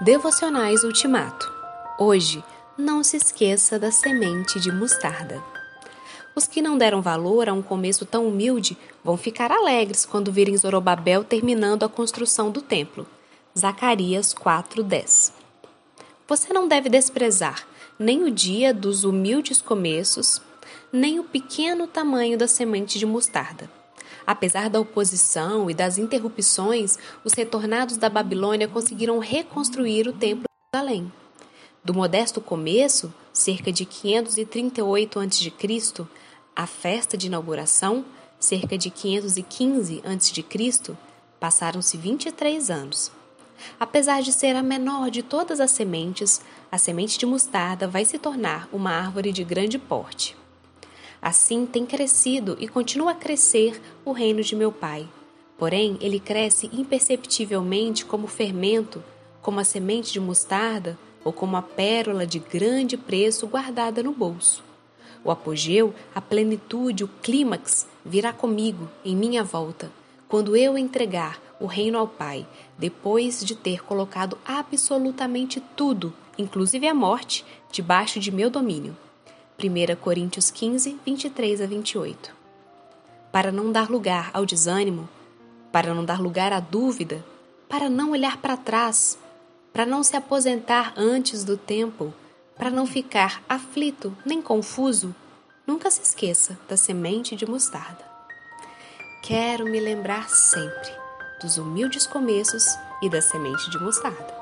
Devocionais Ultimato. Hoje, não se esqueça da semente de mostarda. Os que não deram valor a um começo tão humilde vão ficar alegres quando virem Zorobabel terminando a construção do templo. Zacarias 4:10. Você não deve desprezar nem o dia dos humildes começos, nem o pequeno tamanho da semente de mostarda. Apesar da oposição e das interrupções, os retornados da Babilônia conseguiram reconstruir o Templo de Jerusalém. Do modesto começo, cerca de 538 a.C., à festa de inauguração, cerca de 515 a.C., passaram-se 23 anos. Apesar de ser a menor de todas as sementes, a semente de mostarda vai se tornar uma árvore de grande porte. Assim tem crescido e continua a crescer o reino de meu Pai. Porém, ele cresce imperceptivelmente como fermento, como a semente de mostarda ou como a pérola de grande preço guardada no bolso. O apogeu, a plenitude, o clímax virá comigo em minha volta, quando eu entregar o reino ao Pai, depois de ter colocado absolutamente tudo, inclusive a morte, debaixo de meu domínio. 1 Coríntios 15, 23 a 28. Para não dar lugar ao desânimo, para não dar lugar à dúvida, para não olhar para trás, para não se aposentar antes do tempo, para não ficar aflito nem confuso, nunca se esqueça da semente de mostarda. Quero me lembrar sempre dos humildes começos e da semente de mostarda.